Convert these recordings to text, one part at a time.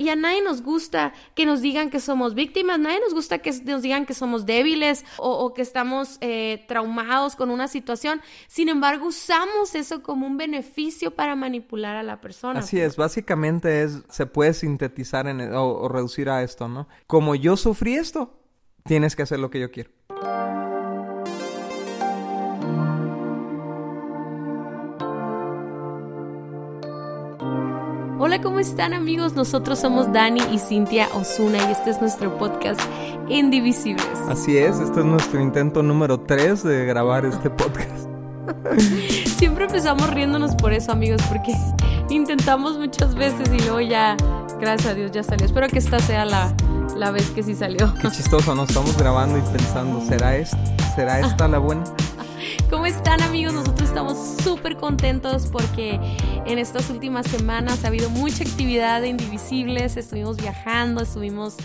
Y a nadie nos gusta que nos digan que somos víctimas, nadie nos gusta que nos digan que somos débiles o, que estamos eh, traumados con una situación. Sin embargo, usamos eso como un beneficio para manipular a la persona. Así es, básicamente es, se puede sintetizar en, o reducir a esto, ¿no? Como yo sufrí esto, tienes que hacer lo que yo quiero. Hola, ¿cómo están amigos? Nosotros somos Dani y Cintia Osuna y este es nuestro podcast Indivisibles. Así es, este es nuestro intento número 3 de grabar este podcast. Siempre empezamos riéndonos por eso, amigos, porque intentamos muchas veces y luego ya, gracias a Dios, ya salió. Espero que esta sea la, la vez que sí salió. Qué chistoso, ¿no? Estamos grabando y pensando, ¿será esta? ¿Será esta la buena? ¿Cómo están amigos? Nosotros estamos súper contentos porque en estas últimas semanas ha habido mucha actividad de Indivisibles, estuvimos viajando, estuvimos,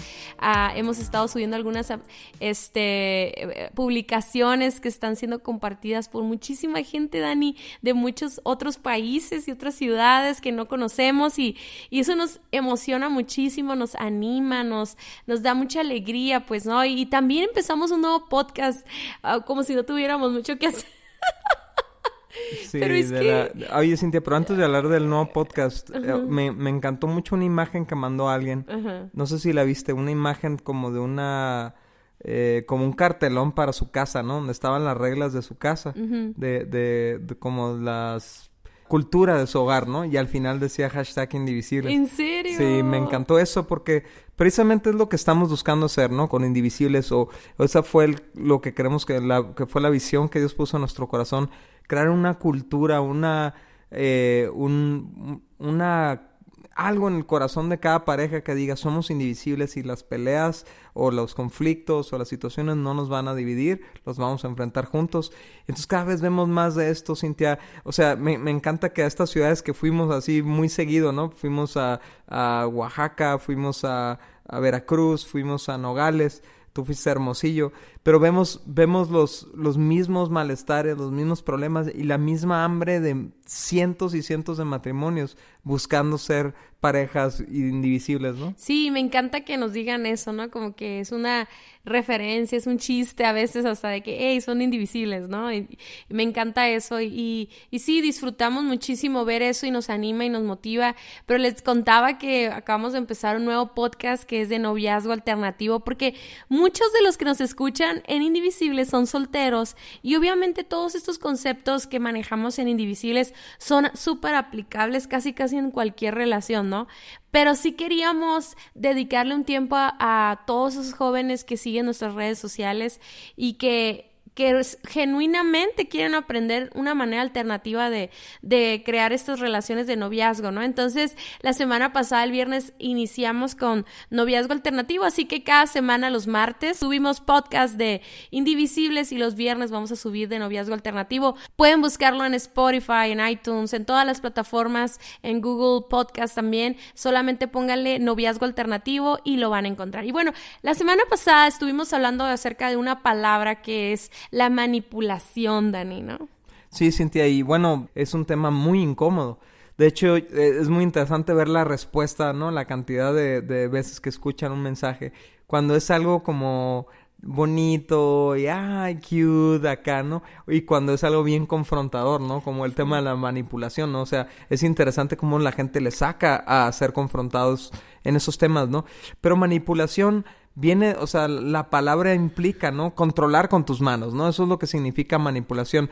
uh, hemos estado subiendo algunas este, publicaciones que están siendo compartidas por muchísima gente, Dani, de muchos otros países y otras ciudades que no conocemos y, y eso nos emociona muchísimo, nos anima, nos, nos da mucha alegría, pues, ¿no? Y, también empezamos un nuevo podcast, uh, como si no tuviéramos mucho que hacer. Sí, pero es que... Oye, Cintia, pero antes de hablar del nuevo podcast, eh, me, me, encantó mucho una imagen que mandó alguien. No sé si la viste, una imagen como de una... Eh, como un cartelón para su casa, ¿no? Donde estaban las reglas de su casa. de, de, de, como las cultura de su hogar, ¿no? Y al final decía hashtag indivisible. ¿En serio? Sí, me encantó eso porque precisamente es lo que estamos buscando hacer, ¿no? Con indivisibles o, esa fue lo que queremos que, la, que fue la visión que Dios puso en nuestro corazón, crear una cultura, una, eh, un, una algo en el corazón de cada pareja que diga somos indivisibles y las peleas o los conflictos o las situaciones no nos van a dividir, los vamos a enfrentar juntos. Entonces cada vez vemos más de esto, Cintia. O sea, me, me encanta que a estas ciudades que fuimos así muy seguido, ¿no? Fuimos a, a Oaxaca, fuimos a, a Veracruz, fuimos a Nogales, tú fuiste Hermosillo, pero vemos, vemos los, los mismos malestares, los mismos problemas y la misma hambre de cientos y cientos de matrimonios buscando ser parejas indivisibles, ¿no? Sí, me encanta que nos digan eso, ¿no? Como que es una referencia, es un chiste a veces hasta de que, hey, son indivisibles, ¿no? Y, me encanta eso y, y, sí, disfrutamos muchísimo ver eso y nos anima y nos motiva, pero les contaba que acabamos de empezar un nuevo podcast que es de noviazgo alternativo porque muchos de los que nos escuchan en Indivisibles son solteros y obviamente todos estos conceptos que manejamos en Indivisibles son súper aplicables casi casi en cualquier relación, ¿no? Pero sí queríamos dedicarle un tiempo a, todos esos jóvenes que siguen nuestras redes sociales y que que genuinamente quieren aprender una manera alternativa de, de, crear estas relaciones de noviazgo, ¿no? Entonces, la semana pasada, el viernes, iniciamos con noviazgo alternativo, así que cada semana, los martes, subimos podcast de Indivisibles y los viernes vamos a subir de noviazgo alternativo. Pueden buscarlo en Spotify, en iTunes, en todas las plataformas, en Google Podcast también. Solamente pónganle noviazgo alternativo y lo van a encontrar. Y bueno, la semana pasada estuvimos hablando acerca de una palabra que es la manipulación, Dani, ¿no? Sí, Cintia, y bueno, es un tema muy incómodo. De hecho, eh, es muy interesante ver la respuesta, ¿no? La cantidad de, veces que escuchan un mensaje. Cuando es algo como bonito y ay, cute acá, ¿no? Y cuando es algo bien confrontador, ¿no? Como el tema de la manipulación, ¿no? O sea, es interesante cómo la gente le saca a ser confrontados en esos temas, ¿no? Pero manipulación viene, o sea, la palabra implica, ¿no? Controlar con tus manos, ¿no? Eso es lo que significa manipulación.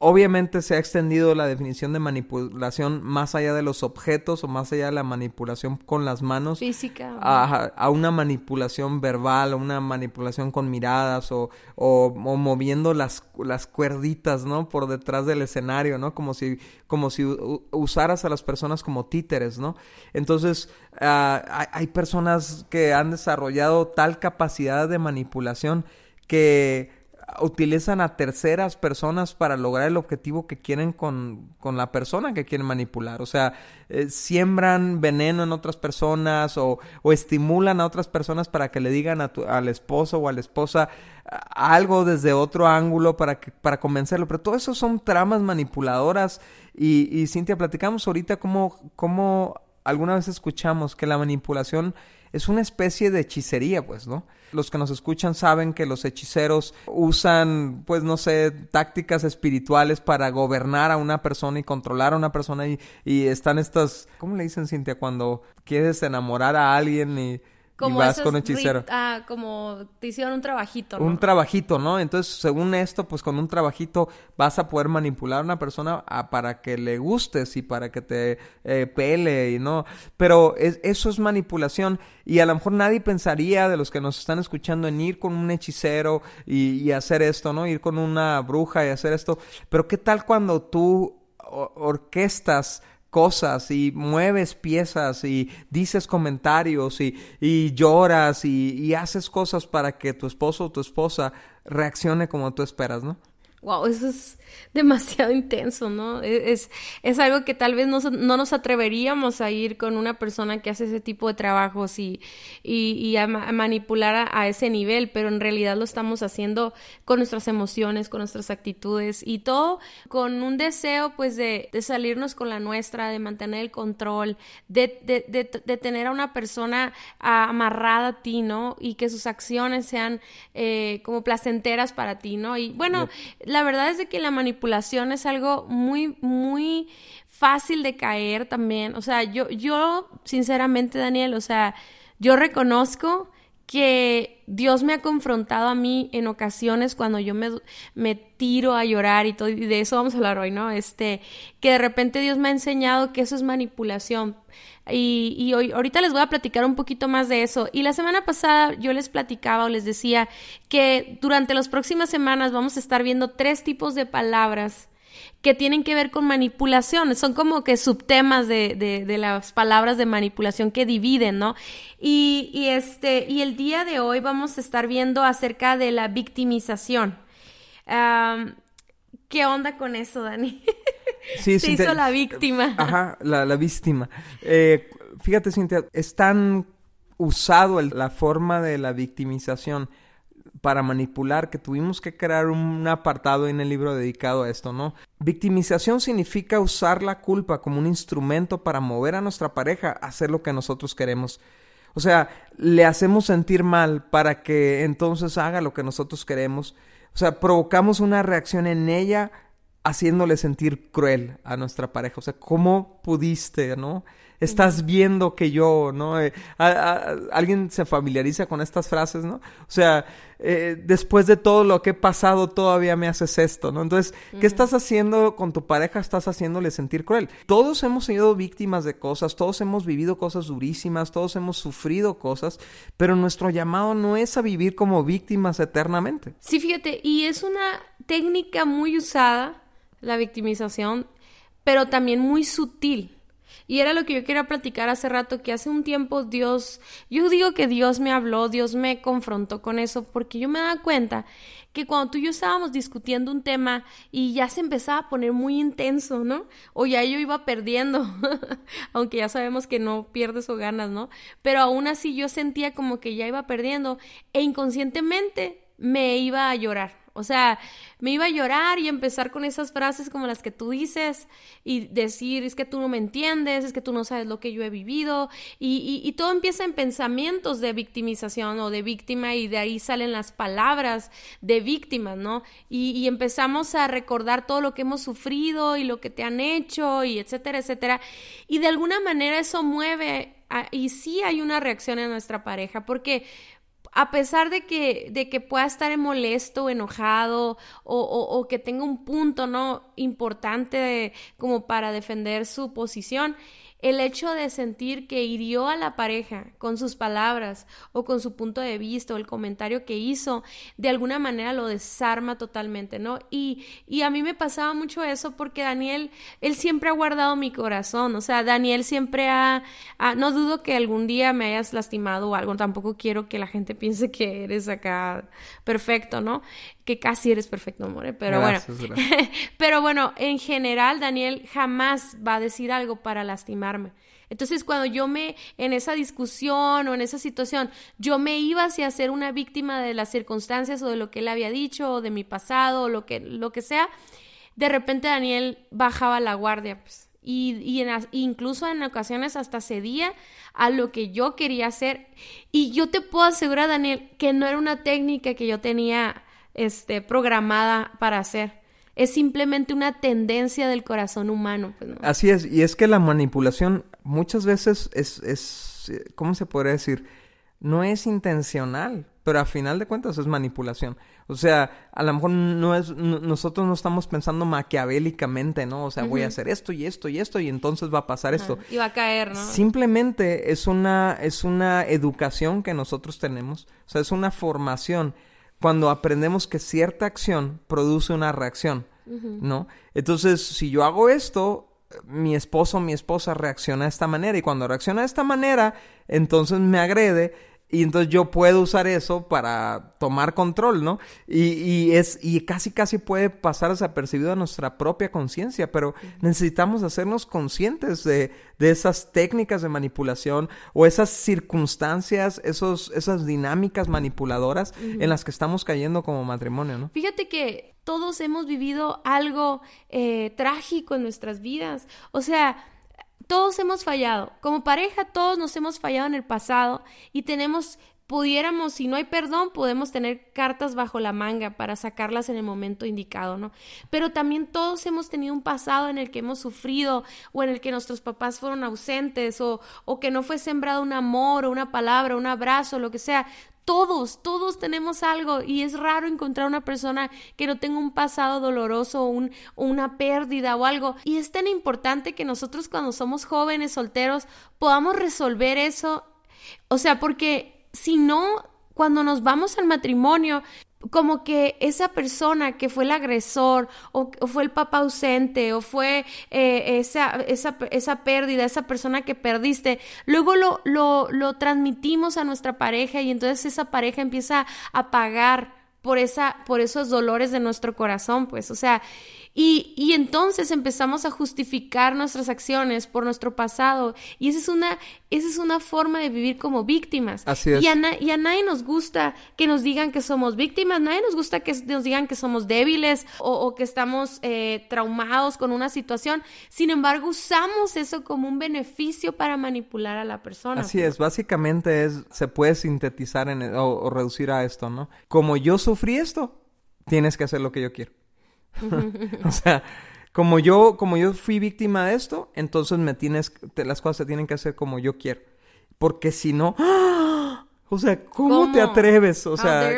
Obviamente se ha extendido la definición de manipulación más allá de los objetos o más allá de la manipulación con las manos. Física. A, una manipulación verbal, a una manipulación con miradas o, o, moviendo las, las cuerditas, ¿no? Por detrás del escenario, ¿no? Como si, como si usaras a las personas como títeres, ¿no? Entonces, ah, hay personas que han desarrollado tal capacidad de manipulación que utilizan a terceras personas para lograr el objetivo que quieren con, con la persona que quieren manipular. O sea, eh, siembran veneno en otras personas o, o, estimulan a otras personas para que le digan a tu, al esposo o a la esposa algo desde otro ángulo para, que, para convencerlo. Pero todo eso son tramas manipuladoras. Y, y Cintia, platicamos ahorita cómo, cómo alguna vez escuchamos que la manipulación es una especie de hechicería, pues, ¿no? Los que nos escuchan saben que los hechiceros usan, pues, no sé, tácticas espirituales para gobernar a una persona y controlar a una persona y, y están estas, ¿cómo le dicen, Cintia? Cuando quieres enamorar a alguien y como vas con hechicero. Ah, como te hicieron un trabajito, ¿no? Un trabajito, ¿no? Entonces, según esto, pues con un trabajito vas a poder manipular a una persona para que le gustes y para que te eh, pele y no. Pero eso es manipulación y a lo mejor nadie pensaría de los que nos están escuchando en ir con un hechicero y, y hacer esto, ¿no? Ir con una bruja y hacer esto. Pero ¿qué tal cuando tú orquestas cosas y mueves piezas y dices comentarios y, y lloras y, y, haces cosas para que tu esposo o tu esposa reaccione como tú esperas, ¿no? Wow, eso es demasiado intenso, ¿no? E, es, es algo que tal vez no, no, nos atreveríamos a ir con una persona que hace ese tipo de trabajos y, y, a, manipular a, ese nivel, pero en realidad lo estamos haciendo con nuestras emociones, con nuestras actitudes y todo con un deseo pues de, de salirnos con la nuestra, de mantener el control, de, de, de, tener a una persona amarrada a ti, ¿no? Y que sus acciones sean eh, como placenteras para ti, ¿no? Y bueno, la verdad es de que la manipulación es algo muy, muy fácil de caer también. O sea, yo, yo, sinceramente, Daniel, o sea, yo reconozco que Dios me ha confrontado a mí en ocasiones cuando yo me, me tiro a llorar y todo, y de eso vamos a hablar hoy, ¿no? Este, que de repente Dios me ha enseñado que eso es manipulación. Y, y hoy, ahorita les voy a platicar un poquito más de eso. Y la semana pasada yo les platicaba o les decía que durante las próximas semanas vamos a estar viendo tres tipos de palabras que tienen que ver con manipulación, son como que subtemas de, de, las palabras de manipulación que dividen, ¿no? Y, y, este, y el día de hoy vamos a estar viendo acerca de la victimización. ¿Qué onda con eso, Dani? Sí, Se hizo la víctima. Ajá, la, la víctima. Eh, fíjate, Cintia, es tan usado la forma de la victimización para manipular que tuvimos que crear un apartado en el libro dedicado a esto, ¿no? Victimización significa usar la culpa como un instrumento para mover a nuestra pareja a hacer lo que nosotros queremos. O sea, le hacemos sentir mal para que entonces haga lo que nosotros queremos. O sea, provocamos una reacción en ella haciéndole sentir cruel a nuestra pareja. O sea, ¿cómo pudiste, no? Estás viendo que yo, ¿no? Eh, alguien se familiariza con estas frases, ¿no? O sea, eh, después de todo lo que he pasado, todavía me haces esto, ¿no? Entonces, ¿qué estás haciendo con tu pareja? Estás haciéndole sentir cruel. Todos hemos sido víctimas de cosas, todos hemos vivido cosas durísimas, todos hemos sufrido cosas, pero nuestro llamado no es a vivir como víctimas eternamente. Sí, fíjate, y es una técnica muy usada la victimización, pero también muy sutil. Y era lo que yo quería platicar hace rato, que hace un tiempo Dios, yo digo que Dios me habló, Dios me confrontó con eso, porque yo me daba cuenta que cuando tú y yo estábamos discutiendo un tema y ya se empezaba a poner muy intenso, ¿no? O ya yo iba perdiendo, aunque ya sabemos que no pierdes o ganas, ¿no? Pero aún así yo sentía como que ya iba perdiendo e inconscientemente me iba a llorar. O sea, me iba a llorar y empezar con esas frases como las que tú dices y decir, es que tú no me entiendes, es que tú no sabes lo que yo he vivido y, todo empieza en pensamientos de victimización o de víctima y de ahí salen las palabras de víctima, ¿no? Y, y empezamos a recordar todo lo que hemos sufrido y lo que te han hecho y etcétera, etcétera. Y de alguna manera eso mueve y sí hay una reacción en nuestra pareja porque a pesar de que, de que pueda estar molesto, enojado o, o, o que tenga un punto no importante como para defender su posición, el hecho de sentir que hirió a la pareja con sus palabras o con su punto de vista o el comentario que hizo, de alguna manera lo desarma totalmente, ¿no? Y, y a mí me pasaba mucho eso porque Daniel, él siempre ha guardado mi corazón, o sea, Daniel siempre ha, no dudo que algún día me hayas lastimado o algo, tampoco quiero que la gente piense que eres acá perfecto, ¿no? Que casi eres perfecto, amor, pero bueno. pero bueno, en general, Daniel jamás va a decir algo para lastimarme. Entonces, cuando yo me, en esa discusión o en esa situación, yo me iba hacia ser una víctima de las circunstancias o de lo que él había dicho o de mi pasado o lo que, lo que sea, de repente Daniel bajaba la guardia, pues y, y incluso en ocasiones hasta cedía a lo que yo quería hacer. Y yo te puedo asegurar, Daniel, que no era una técnica que yo tenía este, programada para hacer. Es simplemente una tendencia del corazón humano. Pues, Así es, y es que la manipulación muchas veces es, es, ¿cómo se podría decir? No es intencional, pero a final de cuentas es manipulación. O sea, a lo mejor no es, nosotros no estamos pensando maquiavélicamente, ¿no? O sea, voy a hacer esto y esto y esto y entonces va a pasar esto. Y va a caer, ¿no? Simplemente es una, es una educación que nosotros tenemos, o sea, es una formación cuando aprendemos que cierta acción produce una reacción, ¿no? Entonces, si yo hago esto, mi esposo o mi esposa reacciona de esta manera y cuando reacciona de esta manera, entonces me agrede y entonces yo puedo usar eso para tomar control, ¿no? Y, y, es, y casi casi puede pasar desapercibido a nuestra propia conciencia, pero necesitamos hacernos conscientes de, de, esas técnicas de manipulación o esas circunstancias, esos, esas dinámicas manipuladoras en las que estamos cayendo como matrimonio, ¿no? Fíjate que todos hemos vivido algo eh, trágico en nuestras vidas. O sea, todos hemos fallado. Como pareja, todos nos hemos fallado en el pasado y tenemos, pudiéramos, si no hay perdón, podemos tener cartas bajo la manga para sacarlas en el momento indicado, ¿no? Pero también todos hemos tenido un pasado en el que hemos sufrido o en el que nuestros papás fueron ausentes o, o que no fue sembrado un amor o una palabra, un abrazo, lo que sea. Todos, todos tenemos algo y es raro encontrar una persona que no tenga un pasado doloroso o, un, una pérdida o algo. Y es tan importante que nosotros cuando somos jóvenes, solteros, podamos resolver eso. O sea, porque si no, cuando nos vamos al matrimonio, como que esa persona que fue el agresor o, fue el papá ausente o fue eh, esa, esa, esa, pérdida, esa persona que perdiste, luego lo, lo, lo transmitimos a nuestra pareja y entonces esa pareja empieza a pagar por, esa, por esos dolores de nuestro corazón, pues, o sea, y, y, entonces empezamos a justificar nuestras acciones por nuestro pasado. Y esa es una, esa es una forma de vivir como víctimas. Así es. Y a, y a nadie nos gusta que nos digan que somos víctimas, nadie nos gusta que nos digan que somos débiles o, o que estamos eh, traumados con una situación. Sin embargo, usamos eso como un beneficio para manipular a la persona. Así es, básicamente es, se puede sintetizar en, o, o reducir a esto, ¿no? Como yo sufrí esto, tienes que hacer lo que yo quiero. o sea, como yo, como yo fui víctima de esto, entonces me tienes, te, las cosas se tienen que hacer como yo quiero. Porque si no, o sea, ¿cómo, te atreves? O sea,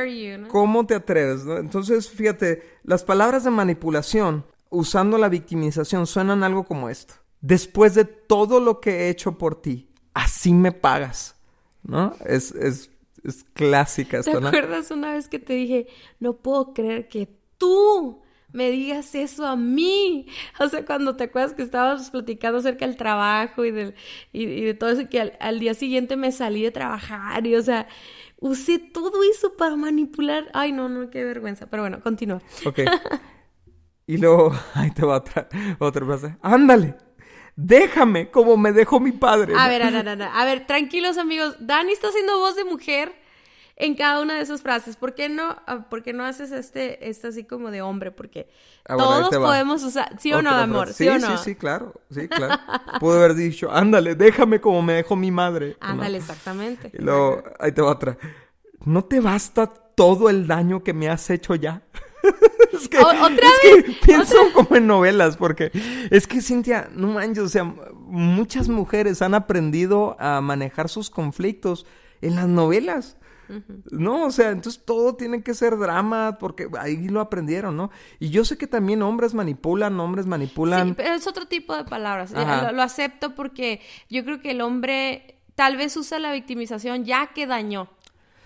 ¿cómo te atreves? Entonces, fíjate, las palabras de manipulación usando la victimización suenan algo como esto. Después de todo lo que he hecho por ti, así me pagas. ¿No? Es, es, es clásica esto, ¿Te acuerdas una vez que te dije, no puedo creer que tú me digas eso a mí. O sea, cuando te acuerdas que estábamos platicando acerca del trabajo y, del, y, de todo eso, que al, día siguiente me salí de trabajar y, o sea, usé todo eso para manipular. Ay, no, no, qué vergüenza. Pero bueno, continúa. Ok. Y luego, ahí te va otra, otra frase. Ándale. Déjame como me dejó mi padre. A ver, a ver, a ver, a ver, tranquilos amigos. Dani está haciendo voz de mujer en cada una de esas frases. ¿Por qué no, ah, por qué no haces este, este así como de hombre? Porque ah, todos podemos usar, ¿sí o no, amor? ¿Sí, sí, o no? sí, sí, claro, sí, claro. Pudo haber dicho, ándale, déjame como me dejó mi madre. Ándale, exactamente. Y luego, ahí te va otra. ¿No te basta todo el daño que me has hecho ya? es que, ¿Otra es que pienso como en novelas, porque es que Cintia, no manches, o sea, muchas mujeres han aprendido a manejar sus conflictos en las novelas. No, o sea, entonces todo tiene que ser drama porque ahí lo aprendieron, ¿no? Y yo sé que también hombres manipulan, hombres manipulan. Sí, pero es otro tipo de palabras. Lo, lo acepto porque yo creo que el hombre tal vez usa la victimización ya que dañó.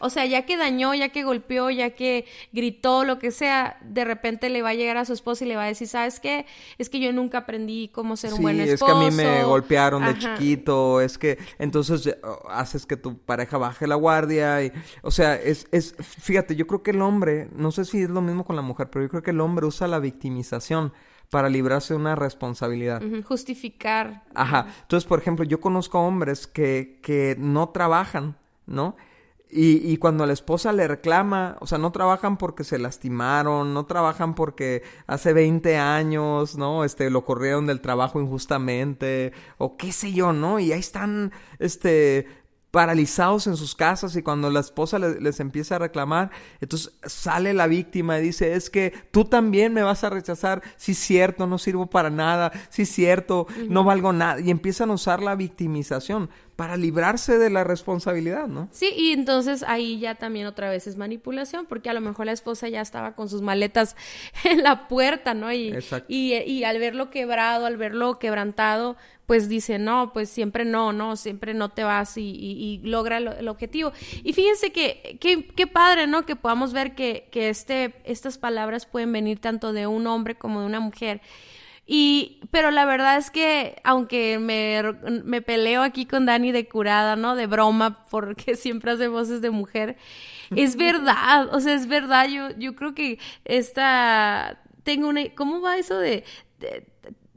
O sea, ya que dañó, ya que golpeó, ya que gritó, lo que sea, de repente le va a llegar a su esposa y le va a decir, ¿sabes qué? Es que yo nunca aprendí cómo ser un buen esposo. es que a mí me golpearon de chiquito, es que entonces eh, haces que tu pareja baje la guardia y, o sea, es, es, fíjate, yo creo que el hombre, no sé si es lo mismo con la mujer, pero yo creo que el hombre usa la victimización para librarse de una responsabilidad. Justificar. Ajá. Entonces, por ejemplo, yo conozco hombres que, que no trabajan, ¿no? Y, y, cuando la esposa le reclama, o sea, no trabajan porque se lastimaron, no trabajan porque hace 20 años, ¿no? Este, lo corrieron del trabajo injustamente, o qué sé yo, ¿no? Y ahí están, este, paralizados en sus casas y cuando la esposa les, empieza a reclamar, entonces sale la víctima y dice, es que tú también me vas a rechazar, sí es cierto, no sirvo para nada, sí es cierto, no valgo nada, y empiezan a usar la victimización para librarse de la responsabilidad, ¿no? Sí, y entonces ahí ya también otra vez es manipulación, porque a lo mejor la esposa ya estaba con sus maletas en la puerta, ¿no? Y, y, y, al verlo quebrado, al verlo quebrantado, pues dice, no, pues siempre no, no, siempre no te vas y, y logra el objetivo. Y fíjense que, qué padre, ¿no? Que podamos ver que, que este, estas palabras pueden venir tanto de un hombre como de una mujer. Y, pero la verdad es que, aunque me, me peleo aquí con Dani de curada, ¿no? De broma, porque siempre hace voces de mujer, es verdad, o sea, es verdad, yo, yo creo que esta, tengo una, ¿cómo va eso de,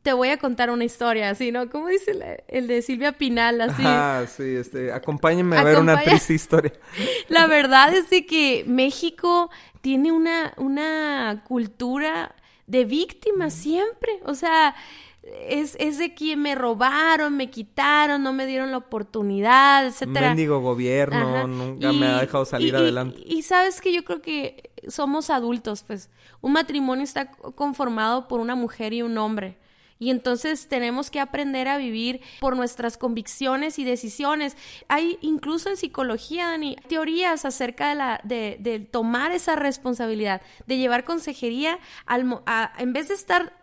te voy a contar una historia, así, ¿no? ¿Cómo dice el de Silvia Pinal, así? Ah, sí, este, acompáñenme a ver una triste historia. La verdad es de que México tiene una, una cultura de víctima siempre. O sea, es, es, de quien me robaron, me quitaron, no me dieron la oportunidad, etcétera. Mendigo gobierno, nunca me ha dejado salir adelante. Y, sabes que yo creo que somos adultos, pues. Un matrimonio está conformado por una mujer y un hombre. Y entonces tenemos que aprender a vivir por nuestras convicciones y decisiones. Hay incluso en psicología, Dani, teorías acerca de, la, de, de tomar esa responsabilidad, de llevar consejería al, en vez de estar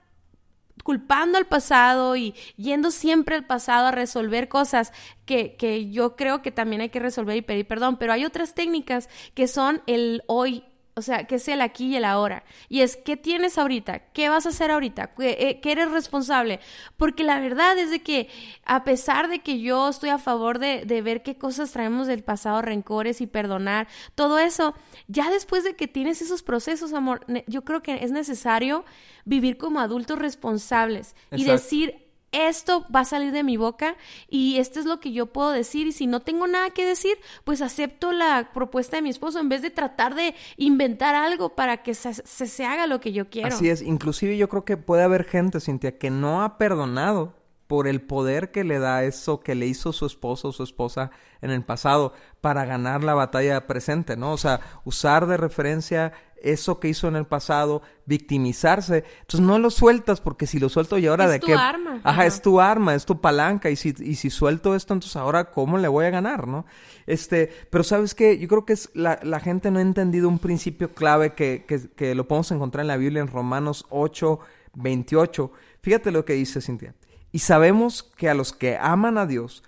culpando al pasado y yendo siempre al pasado a resolver cosas que, que yo creo que también hay que resolver y pedir perdón, pero hay otras técnicas que son el hoy, o sea, que es el aquí y el ahora. Y es, ¿qué tienes ahorita? ¿Qué vas a hacer ahorita? ¿Qué, eh, eres responsable? Porque la verdad es de que, a pesar de que yo estoy a favor de, de, ver qué cosas traemos del pasado, rencores y perdonar, todo eso, ya después de que tienes esos procesos, amor, yo creo que es necesario vivir como adultos responsables y decir, esto va a salir de mi boca y esto es lo que yo puedo decir y si no tengo nada que decir, pues acepto la propuesta de mi esposo en vez de tratar de inventar algo para que se, se, haga lo que yo quiero. Así es, inclusive yo creo que puede haber gente, Cintia, que no ha perdonado por el poder que le da eso que le hizo su esposo o su esposa en el pasado para ganar la batalla presente, ¿no? O sea, usar de referencia eso que hizo en el pasado, victimizarse. Entonces no lo sueltas porque si lo suelto y ahora de qué... Es tu arma. Ajá, es tu arma, es tu palanca y si, y si suelto esto, entonces ahora cómo le voy a ganar, ¿no? Este, pero sabes qué, yo creo que es la, la gente no ha entendido un principio clave que, que, que lo podemos encontrar en la Biblia en Romanos 8, 28. Fíjate lo que dice Cintia. Y sabemos que a los que aman a Dios,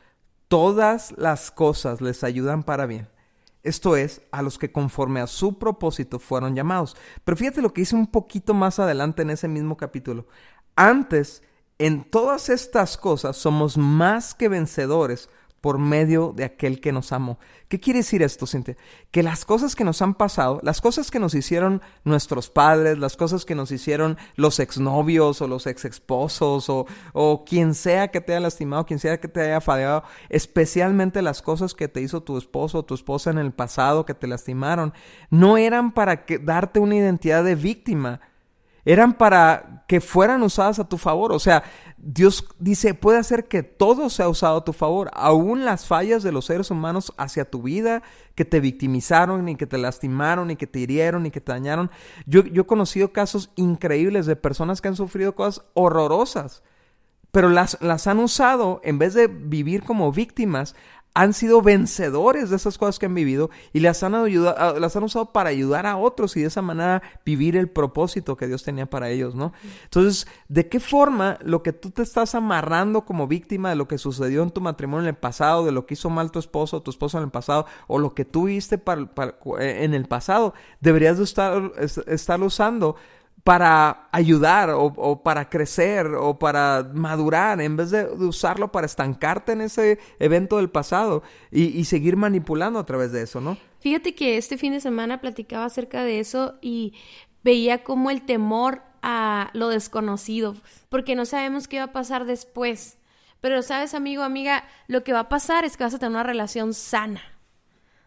todas las cosas les ayudan para bien esto es, a los que conforme a su propósito fueron llamados. Pero fíjate lo que dice un poquito más adelante en ese mismo capítulo. Antes, en todas estas cosas somos más que vencedores por medio de aquel que nos amó. ¿Qué quiere decir esto, Cintia? Que las cosas que nos han pasado, las cosas que nos hicieron nuestros padres, las cosas que nos hicieron los exnovios o los ex esposos o, o quien sea que te haya lastimado, quien sea que te haya fallado, especialmente las cosas que te hizo tu esposo o tu esposa en el pasado que te lastimaron, no eran para que, darte una identidad de víctima, eran para que fueran usadas a tu favor. O sea, Dios dice, puede hacer que todo sea usado a tu favor, aún las fallas de los seres humanos hacia tu vida, que te victimizaron y que te lastimaron y que te hirieron y que te dañaron. Yo, yo he conocido casos increíbles de personas que han sufrido cosas horrorosas, pero las, las han usado, en vez de vivir como víctimas, han sido vencedores de esas cosas que han vivido y las han, ayudado, ah, las han usado para ayudar a otros y de esa manera vivir el propósito que Dios tenía para ellos, ¿no? Entonces, ¿de qué forma lo que tú te estás amarrando como víctima de lo que sucedió en tu matrimonio en el pasado, de lo que hizo mal tu esposo o tu esposo en el pasado, o lo que tú viste eh, en el pasado, deberías de estar, estar usando para ayudar o, para crecer o para madurar, en vez de usarlo para estancarte en ese evento del pasado y, seguir manipulando a través de eso, ¿no? Fíjate que este fin de semana platicaba acerca de eso y veía como el temor a lo desconocido, porque no sabemos qué va a pasar después. Pero sabes, amigo, amiga, lo que va a pasar es que vas a tener una relación sana.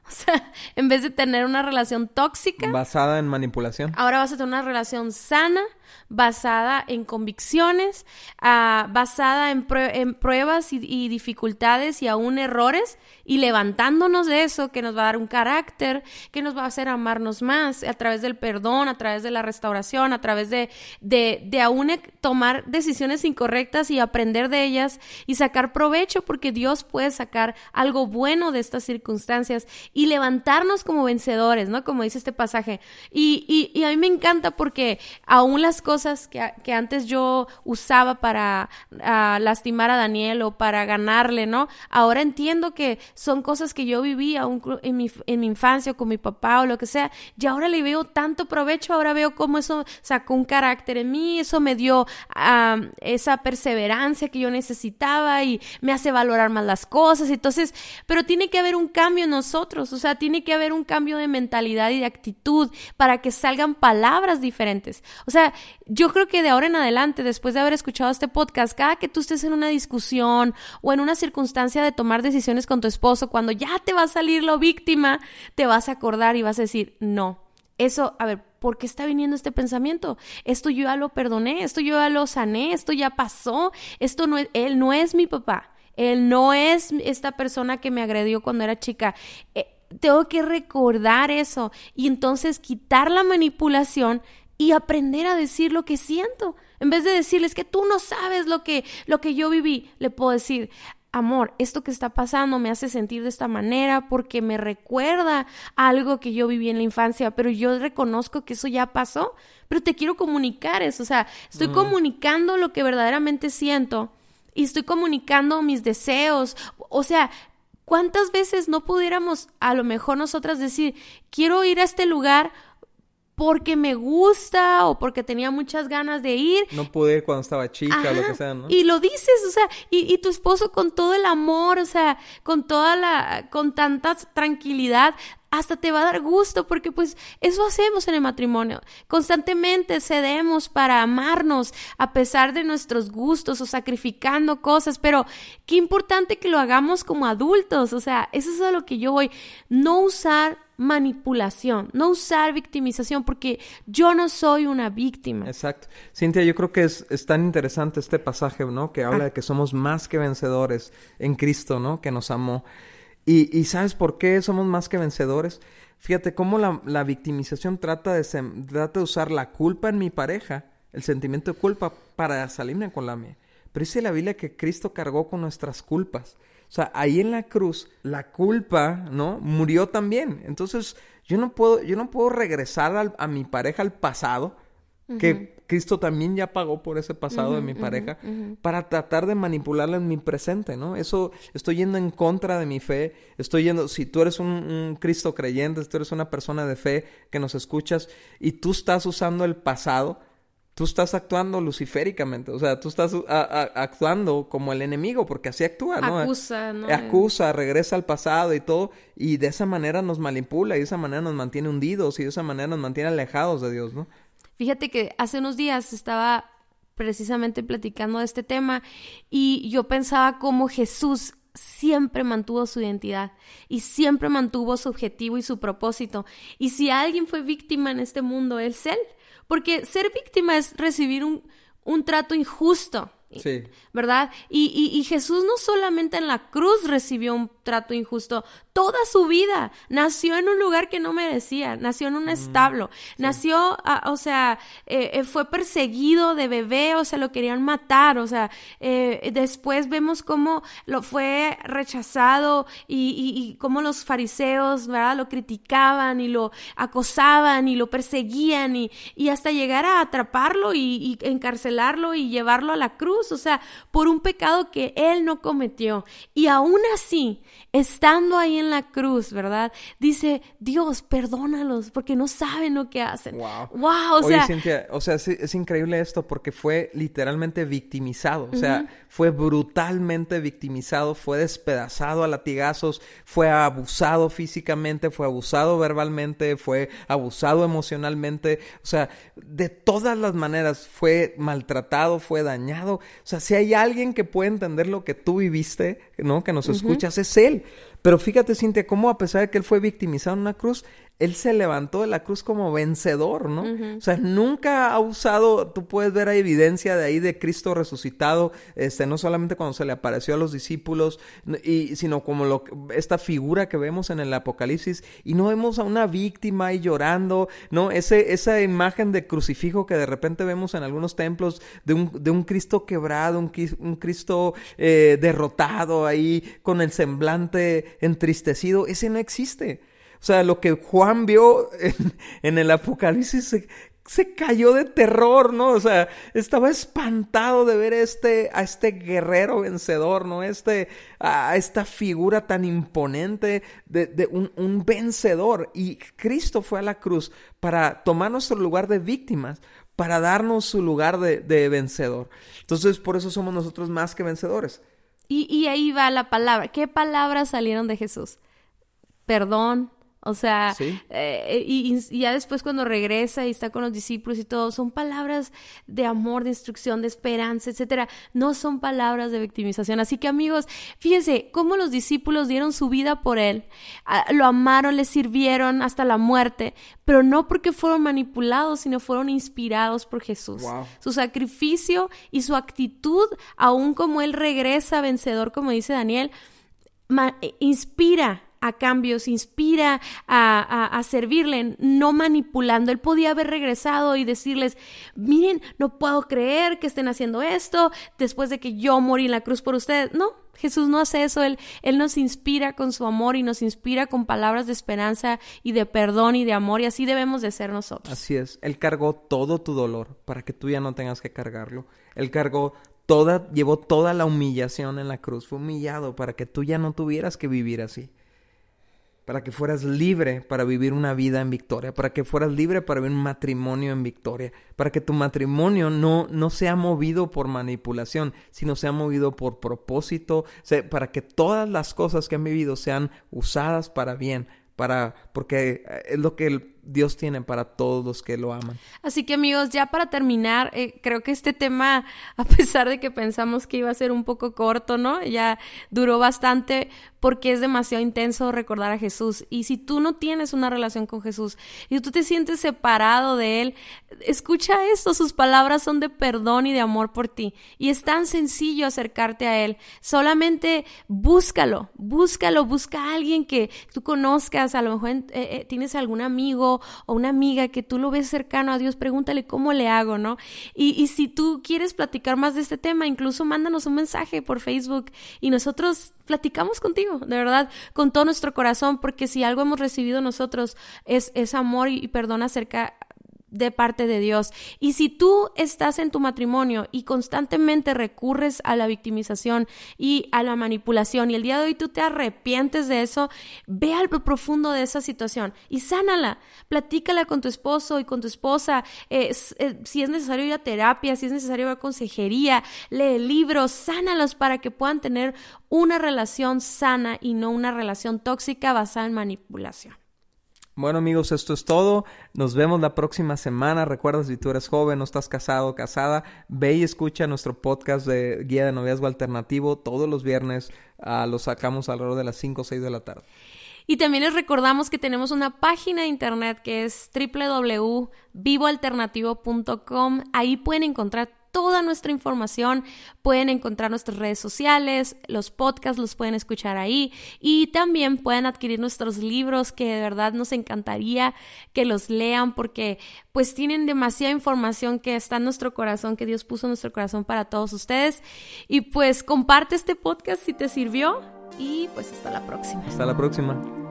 O sea, en vez de tener una relación tóxica. Basada en manipulación. Ahora vas a tener una relación sana, basada en convicciones, uh, basada en, prue en pruebas y, dificultades y aún errores, y levantándonos de eso, que nos va a dar un carácter, que nos va a hacer amarnos más a través del perdón, a través de la restauración, a través de, de, de aún tomar decisiones incorrectas y aprender de ellas y sacar provecho, porque Dios puede sacar algo bueno de estas circunstancias y levantarnos como vencedores, ¿no? Como dice este pasaje. Y, y, y a mí me encanta porque aún las cosas que, que antes yo usaba para lastimar a Daniel o para ganarle, ¿no? Ahora entiendo que son cosas que yo viví aún en mi, en mi infancia con mi papá o lo que sea, y ahora le veo tanto provecho, ahora veo cómo eso sacó un carácter en mí, eso me dio esa perseverancia que yo necesitaba y me hace valorar más las cosas, entonces, pero tiene que haber un cambio en nosotros, o sea, tiene que haber un cambio de mentalidad y de actitud para que salgan palabras diferentes. O sea, yo creo que de ahora en adelante, después de haber escuchado este podcast, cada que tú estés en una discusión o en una circunstancia de tomar decisiones con tu esposo, cuando ya te va a salir la víctima, te vas a acordar y vas a decir, no, eso, a ver, ¿por qué está viniendo este pensamiento? Esto yo ya lo perdoné, esto yo ya lo sané, esto ya pasó, esto no es, él no es mi papá, él no es esta persona que me agredió cuando era chica. Eh, tengo que recordar eso y entonces quitar la manipulación y aprender a decir lo que siento. En vez de decirles que tú no sabes lo que, lo que yo viví, le puedo decir, amor, esto que está pasando me hace sentir de esta manera porque me recuerda algo que yo viví en la infancia, pero yo reconozco que eso ya pasó, pero te quiero comunicar eso, o sea, estoy mm. comunicando lo que verdaderamente siento y estoy comunicando mis deseos, o sea, ¿cuántas veces no pudiéramos a lo mejor nosotras decir, quiero ir a este lugar porque me gusta o porque tenía muchas ganas de ir. No pude ir cuando estaba chica o lo que sea, ¿no? Y lo dices, o sea, y, y, tu esposo con todo el amor, o sea, con toda la, con tanta tranquilidad, hasta te va a dar gusto porque pues eso hacemos en el matrimonio. Constantemente cedemos para amarnos a pesar de nuestros gustos o sacrificando cosas, pero qué importante que lo hagamos como adultos, o sea, eso es a lo que yo voy, no usar manipulación, no usar victimización, porque yo no soy una víctima. Exacto. Cintia, yo creo que es, es tan interesante este pasaje, ¿no? Que habla ah. de que somos más que vencedores en Cristo, ¿no? Que nos amó. Y, y ¿sabes por qué somos más que vencedores? Fíjate cómo la, la victimización trata de, trata de usar la culpa en mi pareja, el sentimiento de culpa, para salirme con la mía. Pero dice la Biblia que Cristo cargó con nuestras culpas. O sea, ahí en la cruz, la culpa, ¿no? Murió también. Entonces, yo no puedo, yo no puedo regresar a mi pareja al pasado, que Cristo también ya pagó por ese pasado de mi pareja, para tratar de manipularla en mi presente, ¿no? Eso estoy yendo en contra de mi fe, estoy yendo, si tú eres un, un, Cristo creyente, si tú eres una persona de fe que nos escuchas y tú estás usando el pasado, tú estás actuando luciféricamente, o sea, tú estás a, a, actuando como el enemigo, porque así actúa, ¿no? Acusa, ¿no? Acusa, regresa al pasado y todo, y de esa manera nos manipula, y de esa manera nos mantiene hundidos, y de esa manera nos mantiene alejados de Dios, ¿no? Fíjate que hace unos días estaba precisamente platicando de este tema, y yo pensaba cómo Jesús siempre mantuvo su identidad y siempre mantuvo su objetivo y su propósito. Y si alguien fue víctima en este mundo, es él. Porque ser víctima es recibir un, un trato injusto. Sí. ¿Verdad? Y, y, y, Jesús no solamente en la cruz recibió un trato injusto, toda su vida nació en un lugar que no merecía, nació en un mm, establo, sí. nació, o sea, eh, eh, fue perseguido de bebé, o sea, lo querían matar, o sea, eh, después vemos cómo lo fue rechazado y, y, cómo los fariseos, ¿verdad? Lo criticaban y lo acosaban y lo perseguían y, y hasta llegar a atraparlo y encarcelarlo y llevarlo a la cruz, o sea, por un pecado que él no cometió. Y aún así, estando ahí en la cruz, ¿verdad? Dice, Dios, perdónalos porque no saben lo que hacen. Wow. Wow, o Oye, sea. Cintia, o sea, es, es, increíble esto porque fue literalmente victimizado. O sea, uh -huh. fue brutalmente victimizado, fue despedazado a latigazos, fue abusado físicamente, fue abusado verbalmente, fue abusado emocionalmente. O sea, de todas las maneras fue maltratado, fue dañado. O sea, si hay alguien que puede entender lo que tú viviste, ¿no? Que nos uh -huh. escuchas, es él. Pero fíjate, Cintia, cómo a pesar de que él fue victimizado en una cruz, él se levantó de la cruz como vencedor, ¿no? O sea, nunca ha usado, tú puedes ver hay evidencia de ahí de Cristo resucitado, este, no solamente cuando se le apareció a los discípulos, y, sino como lo, esta figura que vemos en el Apocalipsis, y no vemos a una víctima ahí llorando, ¿no? Ese, esa imagen de crucifijo que de repente vemos en algunos templos de un, de un Cristo quebrado, un, un Cristo eh, derrotado ahí, con el semblante entristecido, ese no existe. O sea, lo que Juan vio en, el Apocalipsis se, cayó de terror, ¿no? O sea, estaba espantado de ver este, a este guerrero vencedor, ¿no? Este, a esta figura tan imponente de, un, un, vencedor. Y Cristo fue a la cruz para tomar nuestro lugar de víctimas, para darnos su lugar de, de vencedor. Entonces, por eso somos nosotros más que vencedores. Y, y ahí va la palabra. ¿Qué palabras salieron de Jesús? Perdón, o sea, eh, y, ya después cuando regresa y está con los discípulos y todo, son palabras de amor, de instrucción, de esperanza, etcétera. No son palabras de victimización. Así que amigos, fíjense cómo los discípulos dieron su vida por él, lo amaron, le sirvieron hasta la muerte, pero no porque fueron manipulados, sino fueron inspirados por Jesús. Su sacrificio y su actitud, aun como él regresa vencedor, como dice Daniel, inspira a cambio, se inspira a, a, servirle, no manipulando. Él podía haber regresado y decirles, miren, no puedo creer que estén haciendo esto después de que yo morí en la cruz por ustedes. No, Jesús no hace eso, él, él nos inspira con su amor y nos inspira con palabras de esperanza y de perdón y de amor y así debemos de ser nosotros. Así es, Él cargó todo tu dolor para que tú ya no tengas que cargarlo. Él cargó toda, llevó toda la humillación en la cruz, fue humillado para que tú ya no tuvieras que vivir así para que fueras libre para vivir una vida en victoria, para que fueras libre para vivir un matrimonio en victoria, para que tu matrimonio no, no sea movido por manipulación, sino sea movido por propósito, para que todas las cosas que han vivido sean usadas para bien, para, porque es lo que Dios tiene para todos los que lo aman. Así que amigos, ya para terminar, eh, creo que este tema, a pesar de que pensamos que iba a ser un poco corto, ¿no? Ya duró bastante porque es demasiado intenso recordar a Jesús. Y si tú no tienes una relación con Jesús y tú te sientes separado de Él, escucha esto, sus palabras son de perdón y de amor por ti. Y es tan sencillo acercarte a Él. Solamente búscalo, búscalo, busca a alguien que tú conozcas, a lo mejor eh, eh, tienes algún o una amiga que tú lo ves cercano a Dios, pregúntale cómo le hago, ¿no? Y, y si tú quieres platicar más de este tema, incluso mándanos un mensaje por Facebook y nosotros platicamos contigo, de verdad, con todo nuestro corazón, porque si algo hemos recibido nosotros es, es amor y perdón acerca de parte de Dios. Y si tú estás en tu matrimonio y constantemente recurres a la victimización y a la manipulación y el día de hoy tú te arrepientes de eso, ve al profundo de esa situación y sánala, platícala con tu esposo y con tu esposa, eh, eh, si es necesario ir a terapia, si es necesario ir a consejería, lee libros, sánalos para que puedan tener una relación sana y no una relación tóxica basada en manipulación. Bueno amigos, esto es todo. Nos vemos la próxima semana. Recuerda, si tú eres joven, no estás casado o casada, ve y escucha nuestro podcast de Guía de Noviazgo Alternativo. Todos los viernes uh, lo sacamos alrededor de las 5 o 6 de la tarde. Y también les recordamos que tenemos una página de internet que es www.vivoalternativo.com. Ahí pueden encontrar toda nuestra información. Pueden encontrar nuestras redes sociales, los podcasts los pueden escuchar ahí y también pueden adquirir nuestros libros que de verdad nos encantaría que los lean porque pues tienen demasiada información que está en nuestro corazón, que Dios puso en nuestro corazón para todos ustedes. Y pues comparte este podcast si te sirvió y pues hasta la próxima. Hasta la próxima.